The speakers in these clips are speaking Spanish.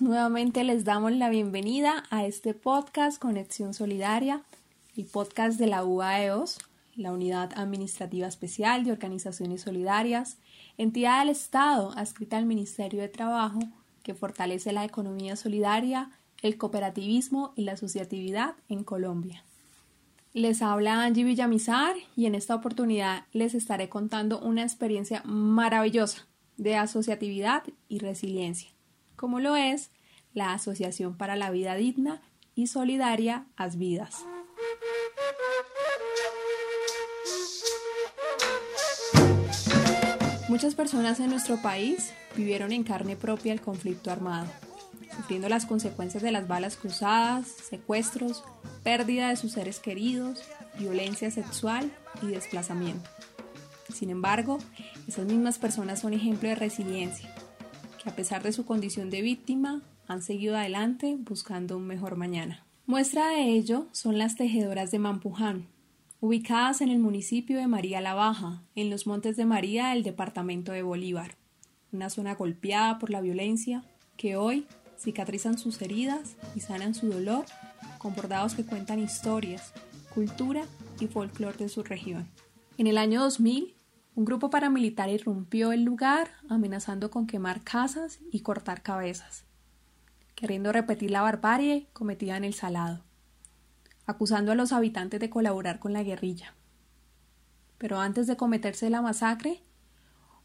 Nuevamente les damos la bienvenida a este podcast Conexión Solidaria, el podcast de la UAEOS, la Unidad Administrativa Especial de Organizaciones Solidarias, entidad del Estado adscrita al Ministerio de Trabajo que fortalece la economía solidaria, el cooperativismo y la asociatividad en Colombia. Les habla Angie Villamizar y en esta oportunidad les estaré contando una experiencia maravillosa de asociatividad y resiliencia como lo es la Asociación para la Vida Digna y Solidaria Asvidas. Muchas personas en nuestro país vivieron en carne propia el conflicto armado, sufriendo las consecuencias de las balas cruzadas, secuestros, pérdida de sus seres queridos, violencia sexual y desplazamiento. Sin embargo, esas mismas personas son ejemplo de resiliencia, a pesar de su condición de víctima han seguido adelante buscando un mejor mañana. Muestra de ello son las tejedoras de Mampuján, ubicadas en el municipio de María la Baja, en los Montes de María del departamento de Bolívar, una zona golpeada por la violencia que hoy cicatrizan sus heridas y sanan su dolor con bordados que cuentan historias, cultura y folclore de su región. En el año 2000 un grupo paramilitar irrumpió el lugar amenazando con quemar casas y cortar cabezas, queriendo repetir la barbarie cometida en el Salado, acusando a los habitantes de colaborar con la guerrilla. Pero antes de cometerse la masacre,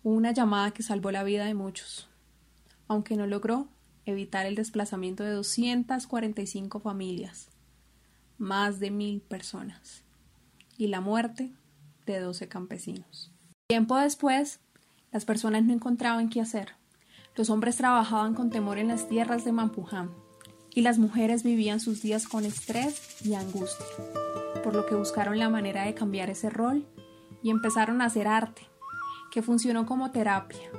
hubo una llamada que salvó la vida de muchos, aunque no logró evitar el desplazamiento de 245 familias, más de mil personas, y la muerte de 12 campesinos. Tiempo después, las personas no encontraban qué hacer. Los hombres trabajaban con temor en las tierras de Mampuján y las mujeres vivían sus días con estrés y angustia, por lo que buscaron la manera de cambiar ese rol y empezaron a hacer arte, que funcionó como terapia.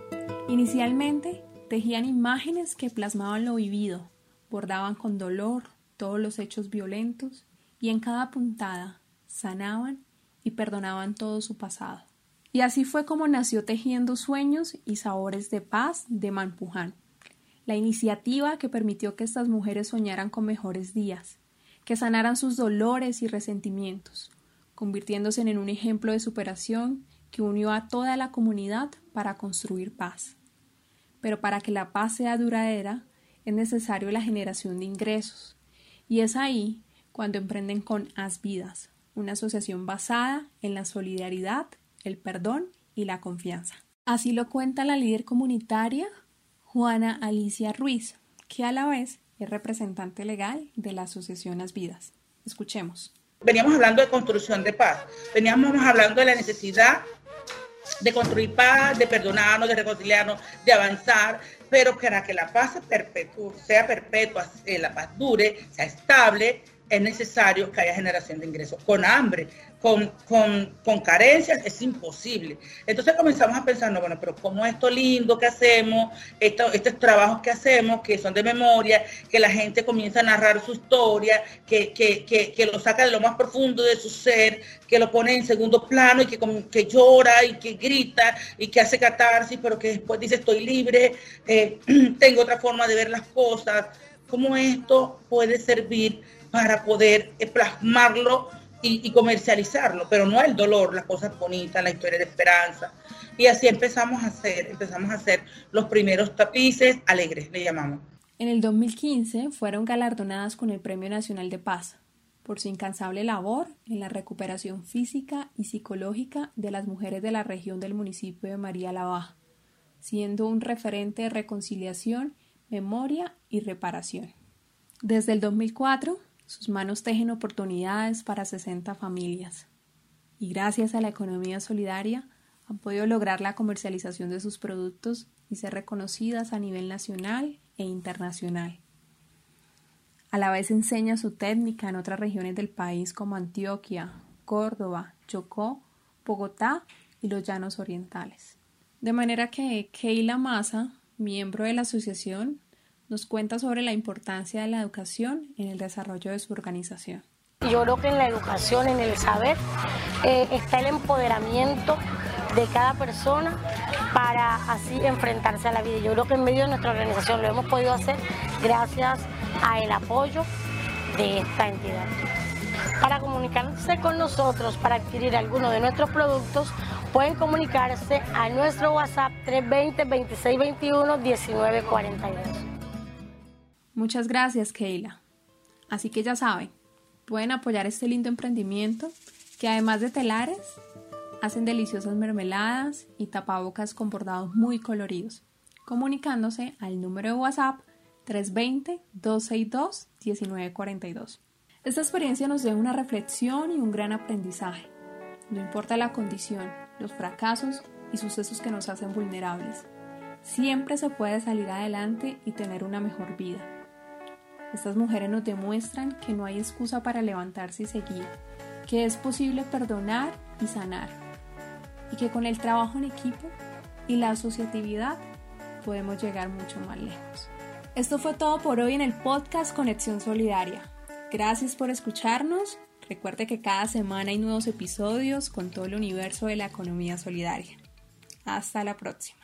Inicialmente tejían imágenes que plasmaban lo vivido, bordaban con dolor todos los hechos violentos y en cada puntada sanaban y perdonaban todo su pasado. Y así fue como nació Tejiendo Sueños y Sabores de Paz de Manpuján, la iniciativa que permitió que estas mujeres soñaran con mejores días, que sanaran sus dolores y resentimientos, convirtiéndose en un ejemplo de superación que unió a toda la comunidad para construir paz. Pero para que la paz sea duradera, es necesario la generación de ingresos, y es ahí cuando emprenden con As Vidas, una asociación basada en la solidaridad el perdón y la confianza. Así lo cuenta la líder comunitaria Juana Alicia Ruiz, que a la vez es representante legal de la Asociación Las Vidas. Escuchemos. Veníamos hablando de construcción de paz, veníamos hablando de la necesidad de construir paz, de perdonarnos, de reconciliarnos, de avanzar, pero para que la paz sea perpetua, eh, la paz dure, sea estable, es necesario que haya generación de ingresos. Con hambre, con, con, carencias, es imposible. Entonces comenzamos a pensar, no, bueno, pero como esto lindo que hacemos, estos trabajos que hacemos, que son de memoria, que la gente comienza a narrar su historia, que, que, lo saca de lo más profundo de su ser, que lo pone en segundo plano y que, que llora y que grita y que hace catarsis, pero que después dice estoy libre, eh, tengo otra forma de ver las cosas. ¿Cómo esto puede servir para poder plasmarlo y, comercializarlo, pero no el dolor, las cosas bonitas, la historia de esperanza. Y así empezamos a hacer, empezamos a hacer los primeros tapices alegres, le llamamos. En el 2015 fueron galardonadas con el Premio Nacional de Paz por su incansable labor en la recuperación física y psicológica de las mujeres de la región del municipio de María la Baja, siendo un referente de reconciliación, memoria y reparación. Desde el 2004 sus manos tejen oportunidades para 60 familias. Y gracias a la economía solidaria han podido lograr la comercialización de sus productos y ser reconocidas a nivel nacional e internacional. A la vez enseña su técnica en otras regiones del país como Antioquia, Córdoba, Chocó, Bogotá y los Llanos Orientales. De manera que Keila Massa, miembro de la asociación, nos cuenta sobre la importancia de la educación en el desarrollo de su organización. Yo creo que en la educación, en el saber, eh, está el empoderamiento de cada persona para así enfrentarse a la vida. Yo creo que en medio de nuestra organización lo hemos podido hacer gracias al apoyo de esta entidad. Para comunicarse con nosotros, para adquirir alguno de nuestros productos, pueden comunicarse a nuestro WhatsApp 320-2621-1942. Muchas gracias, Keila. Así que ya saben, pueden apoyar este lindo emprendimiento que además de telares, hacen deliciosas mermeladas y tapabocas con bordados muy coloridos, comunicándose al número de WhatsApp 320-262-1942. Esta experiencia nos deja una reflexión y un gran aprendizaje. No importa la condición, los fracasos y sucesos que nos hacen vulnerables. Siempre se puede salir adelante y tener una mejor vida. Estas mujeres nos demuestran que no hay excusa para levantarse y seguir, que es posible perdonar y sanar, y que con el trabajo en equipo y la asociatividad podemos llegar mucho más lejos. Esto fue todo por hoy en el podcast Conexión Solidaria. Gracias por escucharnos. Recuerde que cada semana hay nuevos episodios con todo el universo de la economía solidaria. Hasta la próxima.